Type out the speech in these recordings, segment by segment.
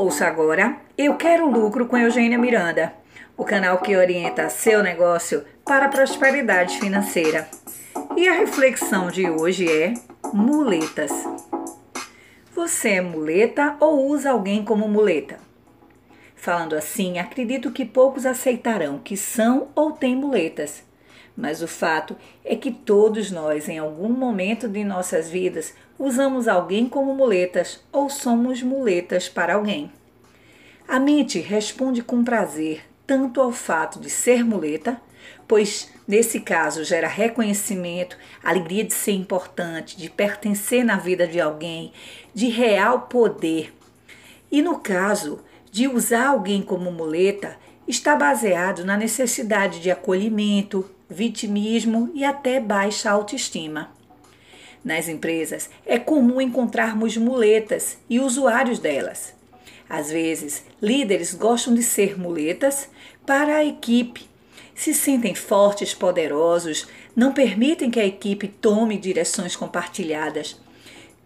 Ouça agora Eu Quero Lucro com Eugênia Miranda, o canal que orienta seu negócio para a prosperidade financeira. E a reflexão de hoje é muletas. Você é muleta ou usa alguém como muleta? Falando assim, acredito que poucos aceitarão que são ou têm muletas. Mas o fato é que todos nós, em algum momento de nossas vidas, usamos alguém como muletas ou somos muletas para alguém. A mente responde com prazer tanto ao fato de ser muleta, pois nesse caso gera reconhecimento, alegria de ser importante, de pertencer na vida de alguém, de real poder. E no caso de usar alguém como muleta, está baseado na necessidade de acolhimento, vitimismo e até baixa autoestima. Nas empresas, é comum encontrarmos muletas e usuários delas. Às vezes, líderes gostam de ser muletas para a equipe. Se sentem fortes, poderosos, não permitem que a equipe tome direções compartilhadas.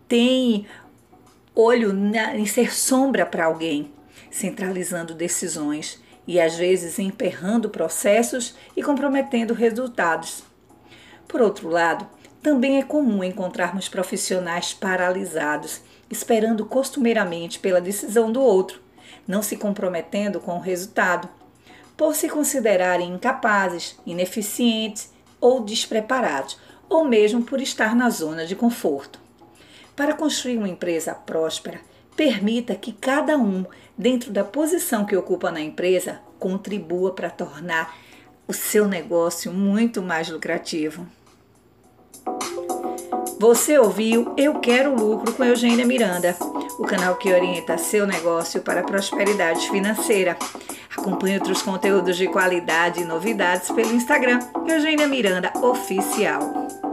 Têm olho na, em ser sombra para alguém, centralizando decisões e às vezes emperrando processos e comprometendo resultados. Por outro lado, também é comum encontrarmos profissionais paralisados, esperando costumeiramente pela decisão do outro, não se comprometendo com o resultado, por se considerarem incapazes, ineficientes ou despreparados, ou mesmo por estar na zona de conforto. Para construir uma empresa próspera, permita que cada um, dentro da posição que ocupa na empresa, contribua para tornar o seu negócio muito mais lucrativo. Você ouviu Eu Quero Lucro com Eugênia Miranda, o canal que orienta seu negócio para a prosperidade financeira. Acompanhe outros conteúdos de qualidade e novidades pelo Instagram Eugênia Miranda Oficial.